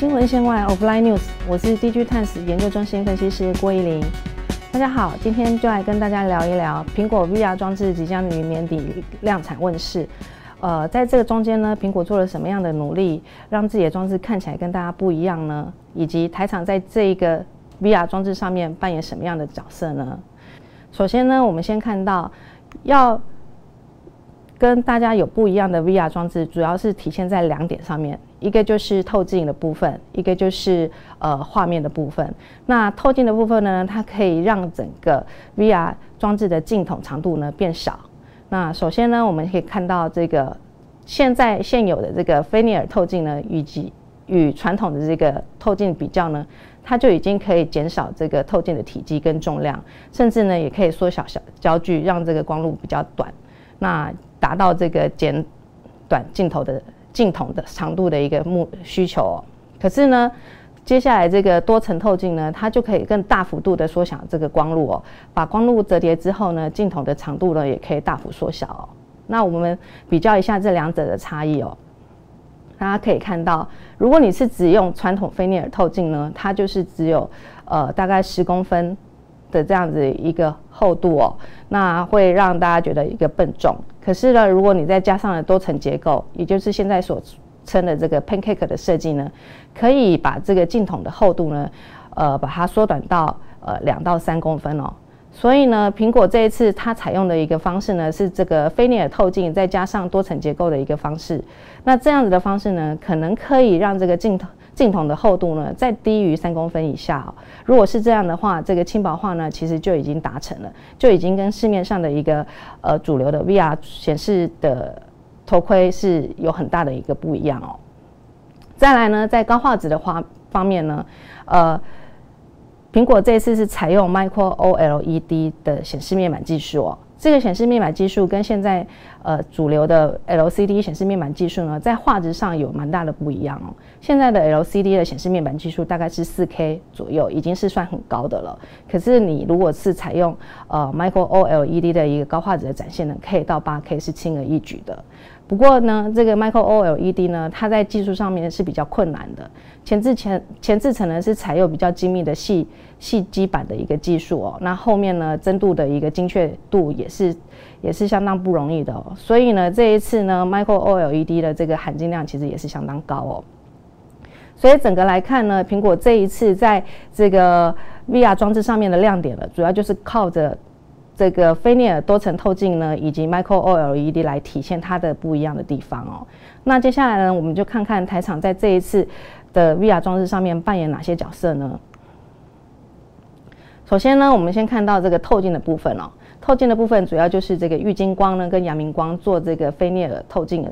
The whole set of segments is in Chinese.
新闻线外 Offline News，我是 DG Times 研究中心分析师郭依玲。大家好，今天就来跟大家聊一聊苹果 VR 装置即将于年底量产问世。呃，在这个中间呢，苹果做了什么样的努力，让自己的装置看起来跟大家不一样呢？以及台厂在这一个 VR 装置上面扮演什么样的角色呢？首先呢，我们先看到要。跟大家有不一样的 VR 装置，主要是体现在两点上面，一个就是透镜的部分，一个就是呃画面的部分。那透镜的部分呢，它可以让整个 VR 装置的镜筒长度呢变小。那首先呢，我们可以看到这个现在现有的这个菲涅尔透镜呢，以及与传统的这个透镜比较呢，它就已经可以减少这个透镜的体积跟重量，甚至呢也可以缩小小焦距，让这个光路比较短。那达到这个减短镜头的镜筒的长度的一个目需求哦。可是呢，接下来这个多层透镜呢，它就可以更大幅度的缩小这个光路哦。把光路折叠之后呢，镜头的长度呢也可以大幅缩小哦。那我们比较一下这两者的差异哦。大家可以看到，如果你是只用传统菲涅尔透镜呢，它就是只有呃大概十公分。的这样子一个厚度哦，那会让大家觉得一个笨重。可是呢，如果你再加上了多层结构，也就是现在所称的这个 pancake 的设计呢，可以把这个镜筒的厚度呢，呃，把它缩短到呃两到三公分哦。所以呢，苹果这一次它采用的一个方式呢，是这个菲涅尔透镜再加上多层结构的一个方式。那这样子的方式呢，可能可以让这个镜头。镜筒的厚度呢，再低于三公分以下哦。如果是这样的话，这个轻薄化呢，其实就已经达成了，就已经跟市面上的一个呃主流的 VR 显示的头盔是有很大的一个不一样哦。再来呢，在高画质的话方面呢，呃，苹果这次是采用 Micro OLED 的显示面板技术哦。这个显示面板技术跟现在呃主流的 LCD 显示面板技术呢，在画质上有蛮大的不一样哦。现在的 LCD 的显示面板技术大概是 4K 左右，已经是算很高的了。可是你如果是采用呃 Micro OLED 的一个高画质的展现呢，可以到 8K 是轻而易举的。不过呢，这个 Micro OLED 呢，它在技术上面是比较困难的。前置前前置层呢是采用比较精密的细细基板的一个技术哦，那后面呢增度的一个精确度也是也是相当不容易的哦，所以呢这一次呢 Micro OLED 的这个含金量其实也是相当高哦，所以整个来看呢，苹果这一次在这个 VR 装置上面的亮点了，主要就是靠着这个菲涅尔多层透镜呢，以及 Micro OLED 来体现它的不一样的地方哦。那接下来呢，我们就看看台厂在这一次。的 VR 装置上面扮演哪些角色呢？首先呢，我们先看到这个透镜的部分哦。透镜的部分主要就是这个玉晶光呢跟阳明光做这个菲涅尔透镜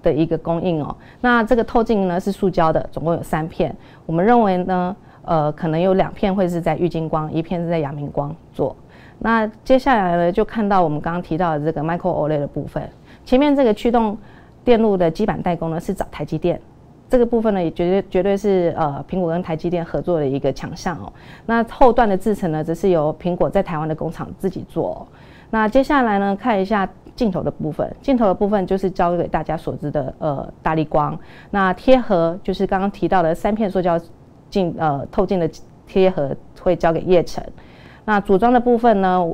的一个供应哦。那这个透镜呢是塑胶的，总共有三片。我们认为呢，呃，可能有两片会是在玉晶光，一片是在阳明光做。那接下来呢，就看到我们刚刚提到的这个 Micro OLED 的部分。前面这个驱动电路的基板代工呢是找台积电。这个部分呢，也绝对绝对是呃苹果跟台积电合作的一个强项哦。那后段的制程呢，则是由苹果在台湾的工厂自己做。那接下来呢，看一下镜头的部分。镜头的部分就是交给大家所知的呃大力光。那贴合就是刚刚提到的三片塑胶镜呃透镜的贴合会交给叶城。那组装的部分呢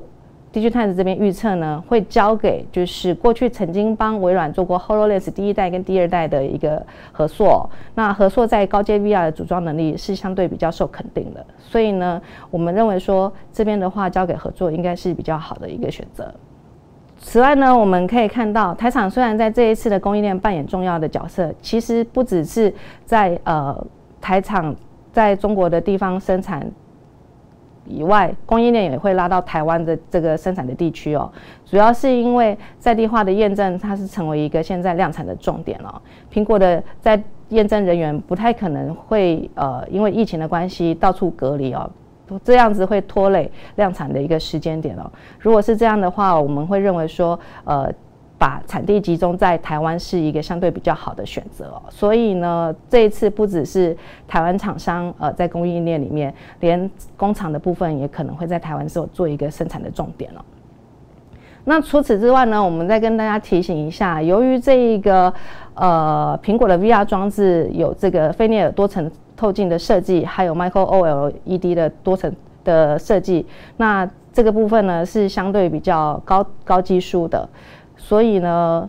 ？d g t i 这边预测呢，会交给就是过去曾经帮微软做过 Hololens 第一代跟第二代的一个合作。那合作在高阶 VR 的组装能力是相对比较受肯定的，所以呢，我们认为说这边的话交给合作应该是比较好的一个选择。此外呢，我们可以看到台厂虽然在这一次的供应链扮演重要的角色，其实不只是在呃台厂在中国的地方生产。以外，供应链也会拉到台湾的这个生产的地区哦。主要是因为在地化的验证，它是成为一个现在量产的重点了。苹果的在验证人员不太可能会呃，因为疫情的关系到处隔离哦，这样子会拖累量产的一个时间点哦。如果是这样的话，我们会认为说呃。把产地集中在台湾是一个相对比较好的选择，所以呢，这一次不只是台湾厂商呃在供应链里面，连工厂的部分也可能会在台湾做做一个生产的重点了。那除此之外呢，我们再跟大家提醒一下，由于这一个呃苹果的 VR 装置有这个菲涅尔多层透镜的设计，还有 Micro OLED 的多层的设计。那这个部分呢是相对比较高高技术的，所以呢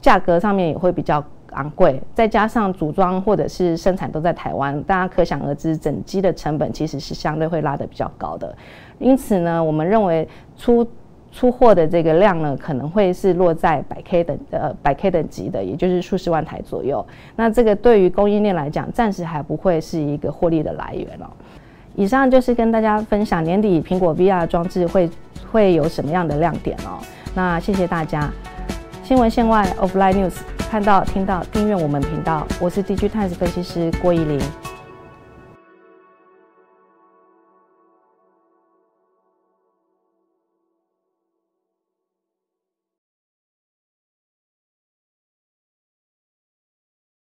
价格上面也会比较昂贵。再加上组装或者是生产都在台湾，大家可想而知，整机的成本其实是相对会拉得比较高的。因此呢，我们认为出出货的这个量呢，可能会是落在百 K 等呃百 K 等级的，也就是数十万台左右。那这个对于供应链来讲，暂时还不会是一个获利的来源哦。以上就是跟大家分享年底苹果 VR 装置会会有什么样的亮点哦。那谢谢大家。新闻线外 Offline News 看到听到订阅我们频道，我是 DG Times 分析师郭依琳。